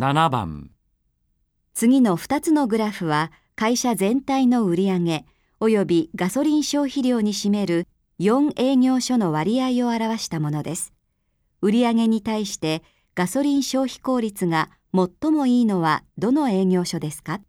7番次の2つのグラフは会社全体の売上及びガソリン消費量に占める4営業所の割合を表したものです。売上に対してガソリン消費効率が最もいいのはどの営業所ですか？